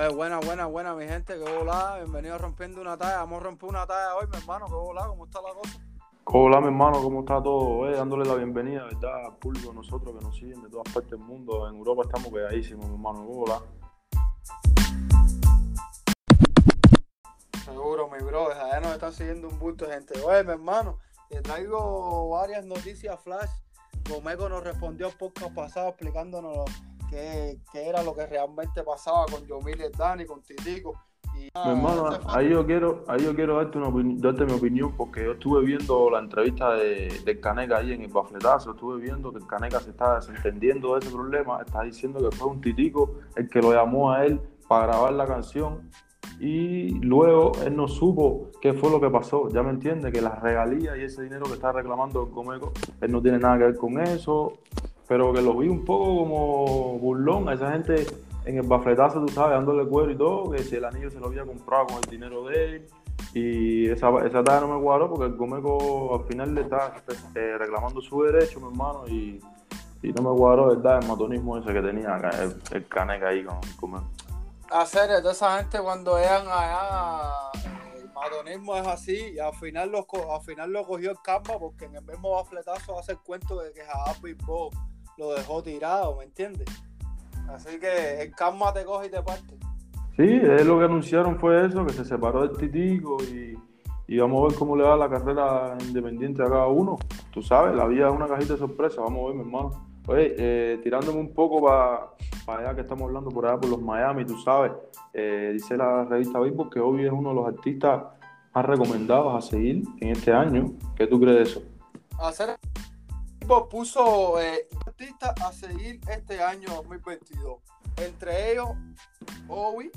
Oye, buena, buena, buena, mi gente, que volá, bienvenido a Rompiendo una Talla, vamos a romper una talla hoy, mi hermano, que volá, ¿cómo está la cosa? Hola, mi hermano, ¿cómo está todo? Eh, dándole la bienvenida, ¿verdad? Al público de nosotros que nos siguen de todas partes del mundo. En Europa estamos pegadísimos, mi hermano. Hola. Seguro, mi bro, allá nos están siguiendo un bulto de gente. Oye, mi hermano, te traigo varias noticias flash. Gomeco nos respondió podcast pasado explicándonos qué, qué era lo que realmente pasaba con Yomil y Dani, con Titico. Y, Mi hermano, ese fue- ahí yo quiero, ahí yo quiero darte, una darte mi opinión porque yo estuve viendo la entrevista de, del Caneca ahí en el bafletazo, estuve viendo que el Caneca se está desentendiendo de ese problema, está diciendo que fue un titico el que lo llamó a él para grabar la canción y luego él no supo qué fue lo que pasó, ya me entiende, que las regalías y ese dinero que está reclamando el Comeco, él no tiene nada que ver con eso, pero que lo vi un poco como burlón a esa gente en el bafletazo, tú sabes, dándole cuero y todo, que si el anillo se lo había comprado con el dinero de él. Y esa, esa talla no me cuadró porque el Gomeco al final le está eh, reclamando su derecho, mi hermano, y, y no me cuadró, ¿verdad? El matonismo ese que tenía el, el caneca ahí con el Gomeco. hacer toda esa gente cuando llegan allá, el matonismo es así, y al final, lo, co- al final lo cogió el Canva porque en el mismo bafletazo hace el cuento de que Javi Bo lo dejó tirado, ¿me entiendes? Así que el Canva te coge y te parte. Sí, es lo que anunciaron fue eso, que se separó del Titico y, y vamos a ver cómo le va la carrera independiente a cada uno. Tú sabes, la vida es una cajita de sorpresa, vamos a ver, mi hermano. Oye, eh, tirándome un poco para allá que estamos hablando por allá por los Miami, tú sabes, eh, dice la revista Billboard que Obi es uno de los artistas más recomendados a seguir en este año. ¿Qué tú crees de eso? Hacer puso eh, artistas a seguir este año 2022. Entre ellos, Obi,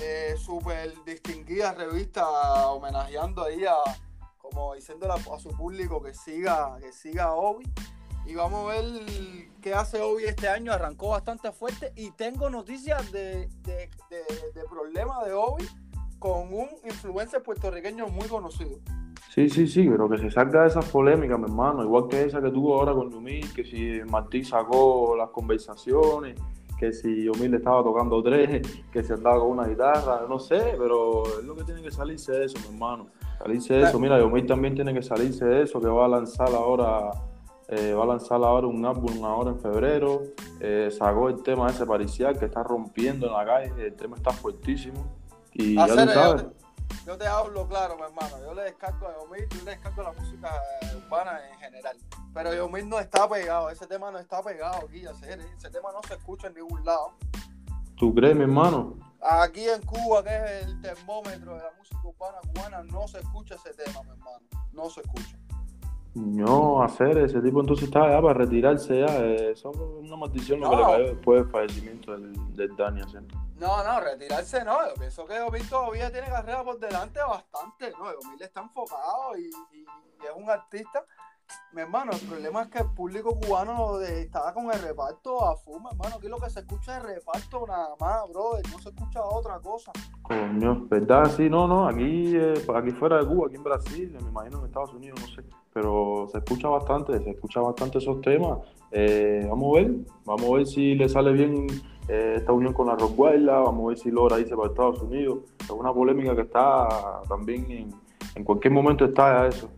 eh, súper distinguida revista homenajeando ahí a, como a, su público que siga, que siga a Obi. Y vamos a ver qué hace Obi este año. Arrancó bastante fuerte y tengo noticias de problemas de Obi con un influencer puertorriqueño muy conocido. Sí, sí, sí, pero que se salga de esas polémicas, mi hermano, igual que esa que tuvo ahora con Yumil, que si Martí sacó las conversaciones, que si Yumil le estaba tocando tres, que se andaba con una guitarra, no sé, pero es lo que tiene que salirse de eso, mi hermano. Salirse de eso, mira, Yumil también tiene que salirse de eso, que va a lanzar ahora, eh, va a lanzar ahora un álbum ahora en febrero, eh, sacó el tema ese paricial que está rompiendo en la calle, el tema está fuertísimo, y ya tú sabes. Yo te hablo claro, mi hermano. Yo le descargo a Yomil, yo le descargo la música eh, urbana en general. Pero Yomil no está pegado, ese tema no está pegado aquí, hacer, ese tema no se escucha en ningún lado. ¿Tú crees, mi hermano? Aquí en Cuba, que es el termómetro de la música urbana cubana, no se escucha ese tema, mi hermano. No se escucha. No, hacer ese tipo entonces está ya para retirarse ya. eh, Eso es una maldición lo que le cayó después del fallecimiento del, del Dani Hacer. No, no, retirarse no. Yo pienso que Yomil todavía tiene carrera por delante bastante. No, Yomil está enfocado y, y- y es un artista. Mi hermano, el problema es que el público cubano estaba con el reparto a fuma, hermano. Aquí lo que se escucha es reparto nada más, brother. No se escucha otra cosa. Coño, ¿verdad? Sí, no, no. Aquí, eh, aquí fuera de Cuba, aquí en Brasil, me imagino en Estados Unidos, no sé. Pero se escucha bastante, se escucha bastante esos temas. Eh, vamos a ver, vamos a ver si le sale bien eh, esta unión con la Rockweiler, vamos a ver si logra irse para Estados Unidos. Es una polémica que está también en, en cualquier momento está ya eso.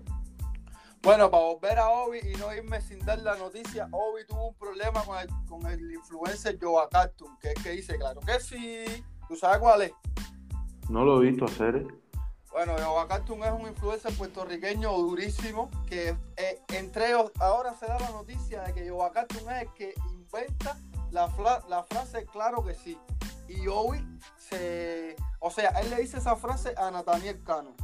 Bueno, para volver a Obi y no irme sin dar la noticia, Obi tuvo un problema con el, con el influencer Joa Cartoon, que es que dice, claro que sí. ¿Tú sabes cuál es? No lo he visto hacer. Bueno, es un influencer puertorriqueño durísimo que eh, entre ahora se da la noticia de que Joa Cartoon es el que inventa la, la frase claro que sí. Y Obi se... O sea, él le dice esa frase a Nathaniel Cano.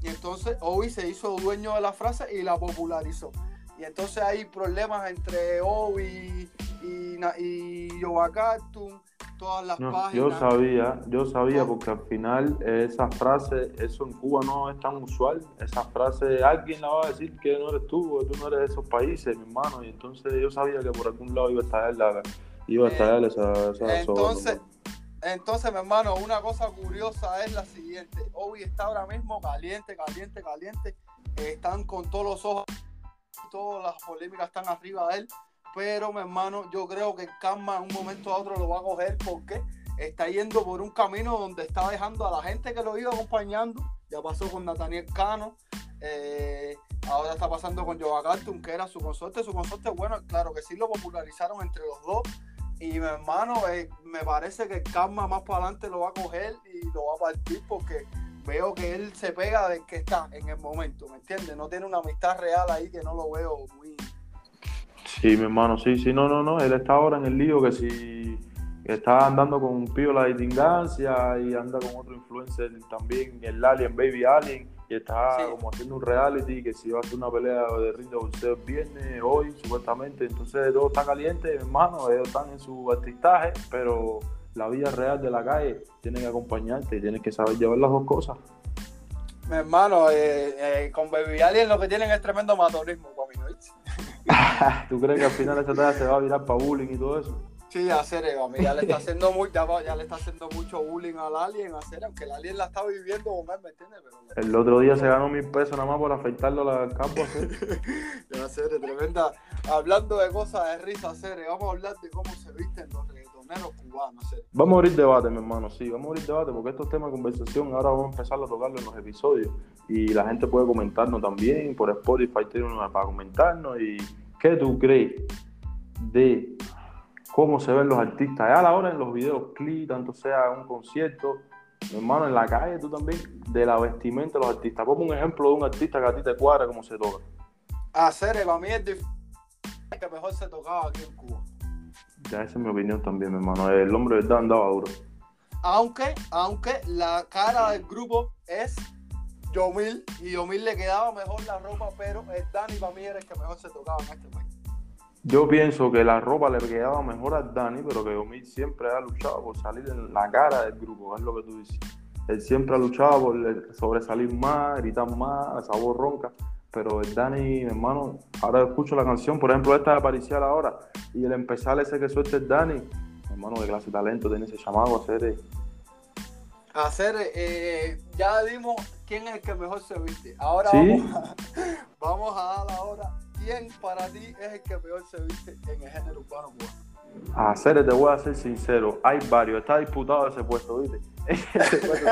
Y entonces Obi se hizo dueño de la frase y la popularizó. Y entonces hay problemas entre Obi y, y Cartoon, todas las No, páginas. yo sabía, yo sabía porque al final eh, esa frase, eso en Cuba no es tan usual. Esa frase, alguien la va a decir que no eres tú, que tú no eres de esos países, mi hermano. Y entonces yo sabía que por algún lado iba a estallar, la, iba a Eh, estallar esa, esa entonces, Entonces, mi hermano, una cosa curiosa es la siguiente. Obi está ahora mismo caliente, caliente, caliente. Eh, están con todos los ojos, todas las polémicas están arriba de él. Pero, mi hermano, yo creo que Karma en un momento a otro lo va a coger porque está yendo por un camino donde está dejando a la gente que lo iba acompañando. Ya pasó con Nathaniel Cano, eh, ahora está pasando con Joe Cartoon, que era su consorte. Su consorte, bueno, claro que sí lo popularizaron entre los dos. Y mi hermano, eh, me parece que el karma más para adelante lo va a coger y lo va a partir porque veo que él se pega del que está en el momento, ¿me entiendes? No tiene una amistad real ahí que no lo veo muy... Sí, mi hermano, sí, sí, no, no, no, él está ahora en el lío que si está andando con un pío la distingancia y anda con otro influencer también, el Alien, Baby Alien, y está como haciendo un reality que si va a hacer una pelea de ring de boxeo el viernes, hoy, supuestamente, entonces todo está caliente, mi hermano, ellos están en su artistaje, pero la vida real de la calle tiene que acompañarte y tienes que saber llevar las dos cosas. Mi hermano, eh, eh, con Baby Alien lo que tienen es tremendo matorismo. ¿Tú crees que al final esta tarea se va a virar para bullying y todo eso? Sí, a a mí ya le está haciendo muy, ya, le está haciendo mucho bullying al alien, a hacer, aunque el alien la está viviendo ¿me entiendes? el otro día se ganó mil pesos nada más por afeitarlo al campo, ya, hacer, tremenda. Hablando de cosas de risa, hacer, vamos a hablar de cómo se visten los reggaetoneros cubanos. Vamos a abrir debate, mi hermano, sí, vamos a abrir debate, porque estos temas de conversación ahora vamos a empezar a tocarlo en los episodios y la gente puede comentarnos también por Spotify, tiene una para comentarnos y ¿qué tú crees de cómo se ven los artistas. a la hora en los videos clips, tanto sea un concierto, hermano, en la calle, tú también, de la vestimenta de los artistas. Pongo un ejemplo de un artista que a ti te cuadra cómo se toca. Hacer, para mí es que mejor se tocaba aquí en Cuba. Ya, esa es mi opinión también, mi hermano. El hombre de verdad andaba duro. Aunque, aunque la cara del grupo es Yomil, y Yomil le quedaba mejor la ropa, pero el Dani para mí era el que mejor se tocaba en este país. Yo pienso que la ropa le quedaba mejor a Dani, pero que Omid siempre ha luchado por salir en la cara del grupo, es lo que tú dices. Él siempre ha luchado por sobresalir más, gritar más, esa voz ronca. Pero el Dani, mi hermano, ahora escucho la canción, por ejemplo, esta de Apariciar ahora, y el empezar ese que suelte el Dani, hermano de clase talento, tiene ese llamado a hacer. Hacer, eh, ya dimos quién es el que mejor se viste. Ahora vamos, a, vamos a dar ahora ¿quién para ti es el que peor se viste en el género urbano cubano? A te voy a ser sincero, hay varios, está disputado ese puesto, ¿viste? ese puesto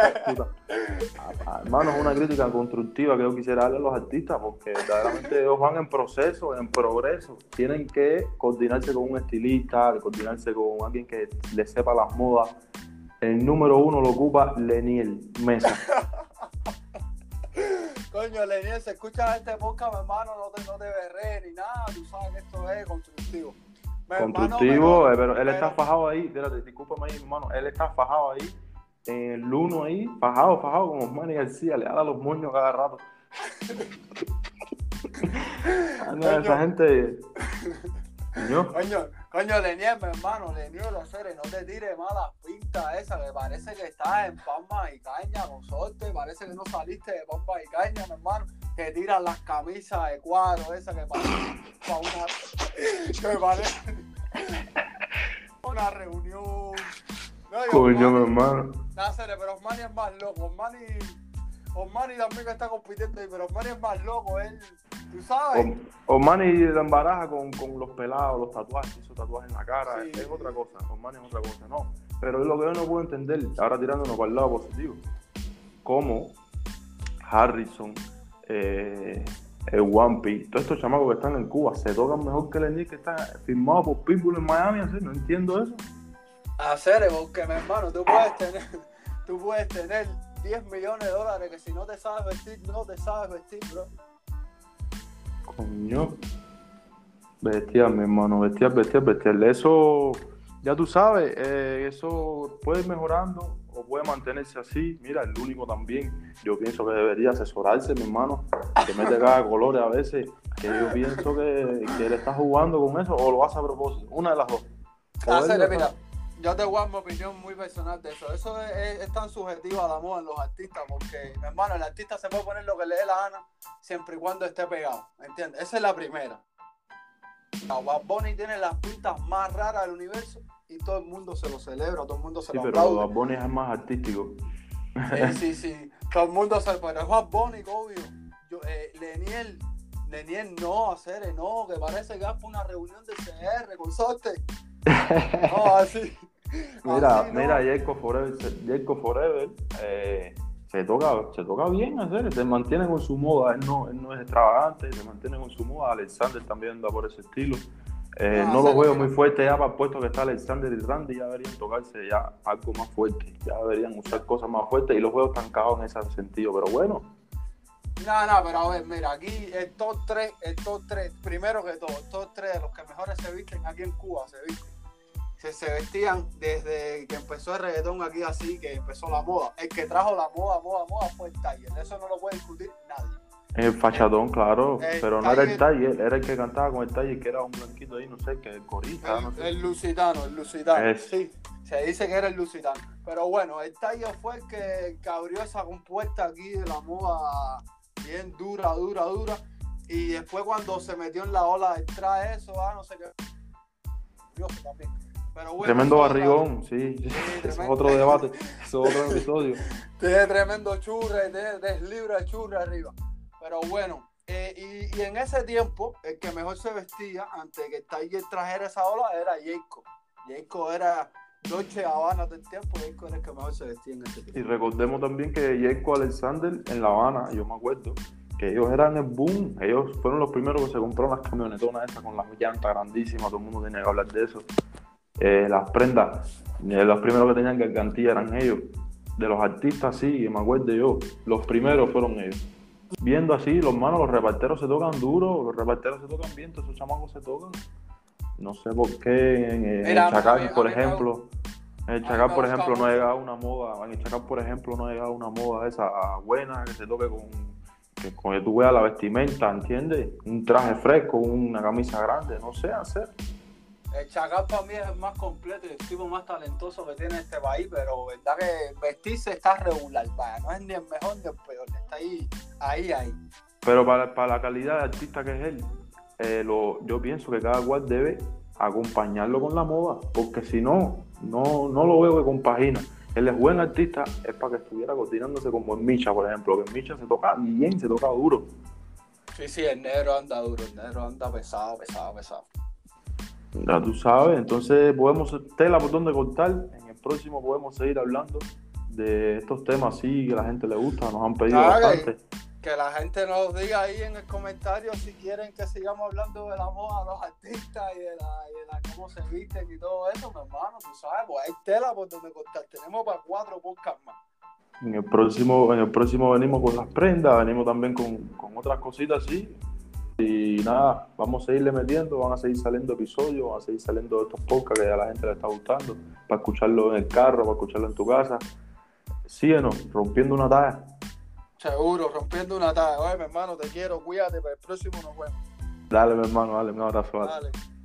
está Hermano, es una crítica constructiva que yo quisiera darle a los artistas, porque verdaderamente ellos van en proceso, en progreso. Tienen que coordinarse con un estilista, coordinarse con alguien que les sepa las modas. El número uno lo ocupa Leniel Mesa. Coño, Leniel, se escucha este podcast, mi hermano, no te, no te berré ni nada, tú sabes que esto es constructivo. constructivo, eh, pero, él está fajado ahí, espérate, discúlpame ahí, hermano, él está fajado ahí, en el uno ahí, fajado, fajado, como Manny García, le da los moños cada rato. esa gente... Coño, Coño, Leniel, mi hermano, Leniel, hacer, no te tires malas pintas esa, que parece que estás en Palma y Caña, sorte, parece que no saliste de Palma y Caña, mi hermano, que tiras las camisas de cuadro, esa que parece una, que parece una reunión. Coño, mi hermano. Nada, pero Osmani es más loco, Osmani, Osmani también que está compitiendo ahí, pero Osmani es más loco, él... ¿Tú sabes? Omani la embaraja con, con, los pelados, los tatuajes, esos tatuajes en la cara, es otra cosa. Omani es otra cosa, no. Pero es lo que yo no puedo entender, ahora tirándonos para el lado positivo, cómo Harrison, eh, el One Piece, todos estos chamacos que están en Cuba se tocan mejor que el que está firmado por Pitbull en Miami, así, no entiendo eso. Hacer, porque mi hermano, tú puedes tener, tú puedes tener 10 millones de dólares que si no te sabes vestir, no te sabes vestir, bro. Coño. Bestial, mi hermano, bestial, bestial, bestial. Eso, ya tú sabes, eh, eso puede ir mejorando o puede mantenerse así. Mira, el único también, yo pienso que debería asesorarse, mi hermano, que mete cada colores a veces, que yo pienso que, que él está jugando con eso o lo hace a propósito. Una de las dos. mira, yo te voy a mi opinión muy personal de eso. Eso es, tan subjetivo al amor en los artistas, porque, mi hermano, el artista se puede poner lo que le dé la gana siempre y cuando esté pegado. ¿Entiendes? Esa es la primera. Bad Bunny tiene las pintas más raras del universo y todo el mundo se lo celebra, todo el mundo se sí, lo pero Bad Bunny es más artístico. Sí, sí, sí. Todo el mundo se pero es Bad Bunny, obvio. Yo, eh, Leniel, Leniel no, hacer no, que parece que es una reunión de CR con sorte. No, así. Mira, no. mira, Jacob Forever, Jacob Forever eh, se toca, se toca bien hacer, se mantiene con su moda, él no, él no es extravagante, se mantiene con su moda, Alexander también anda por ese estilo. Eh, No, no lo veo muy fuerte ya para el puesto que está Alexander y Randy, ya deberían tocarse ya algo más fuerte, ya deberían usar cosas más fuertes y los juegos están cagados en ese sentido, pero bueno, No, no, pero a ver, mira, aquí el top 3, el top 3, primero que todo, el top 3 de los que mejores se visten aquí en Cuba se visten. Se, se vestían desde que empezó el reggaetón aquí así, que empezó la moda. El que trajo la moda, moda, moda fue el Tiger. Eso no lo puede discutir nadie. el fachadón, claro, el pero no era el Tiger- era el que cantaba con el Tiger, que era un blanquito ahí, no sé, que el corista, no El, sé. el Lusitano, el Lusitano. Es. Sí, se dice que era el Lusitano. Pero bueno, el Tiger fue el que, que abrió esa compuerta aquí de la moda bien dura, dura, dura. Y después cuando se metió en la ola del traje eso, ah, no sé qué. Curioso también. Pero bueno, Tremendo barrigón, sí, es otro debate, es otro episodio. Tiene tremendo churre, tiene deslibre de churre arriba. Pero bueno, eh, y, y en ese tiempo, el que mejor se vestía antes de que Tiger trajera esa ola era Jacob. Jacob era Dolce Habana del tiempo, Jacob era el que mejor se vestía en ese Y tiempo. recordemos también que Jacob Alexander en La Habana, yo me acuerdo, que ellos eran el boom, ellos fueron los primeros que se compraron las camionetonas esas con las llantas grandísimas, todo el mundo tenía que hablar de eso. Eh, las prendas, eh, los primeros que tenían gargantilla eran ellos. De los artistas, sí, me acuerdo yo, los primeros fueron ellos. Viendo así, los manos, los reparteros se tocan duro, los reparteros se tocan bien, todos esos chamacos se tocan. No sé por qué en, en Mira, el Chacal, por ejemplo, en el Chacal, por ejemplo, no ha llegado una moda, en el Chacal, por ejemplo, no ha llegado una moda esa buena que se toque con que, con que tú veas la vestimenta, ¿entiendes? Un traje fresco, una camisa grande, no sé hacer. El Chacal para mí es el más completo y el tipo más talentoso que tiene este país, pero verdad que vestirse está regular, vaya, no es ni el mejor ni el peor, está ahí, ahí, ahí. Pero para, para la calidad de artista que es él, eh, lo, yo pienso que cada cual debe acompañarlo con la moda, porque si no, no, no lo veo que compagina. Él es buen artista, es para que estuviera coordinándose como en Micha, por ejemplo, que en Micha se toca bien, se toca duro. Sí, sí, el negro anda duro, el negro anda pesado, pesado, pesado. Ya tú sabes, entonces podemos tela por donde cortar. En el próximo podemos seguir hablando de estos temas así que a la gente le gusta, nos han pedido bastante. Que la gente nos diga ahí en el comentario si quieren que sigamos hablando de la moda los artistas y de, la, y de la cómo se visten y todo eso, mi hermano, tú sabes, pues hay tela por donde cortar. Tenemos para cuatro podcasts más. En el próximo, en el próximo venimos con las prendas, venimos también con, con otras cositas así. Y nada, vamos a seguirle metiendo, van a seguir saliendo episodios, van a seguir saliendo estos podcasts que a la gente le está gustando, para escucharlo en el carro, para escucharlo en tu casa. Síguenos, rompiendo una talla. Seguro, rompiendo una talla. Oye, mi hermano, te quiero, cuídate, para el próximo nos vemos. Dale, mi hermano, dale, un abrazo. dale. Dale.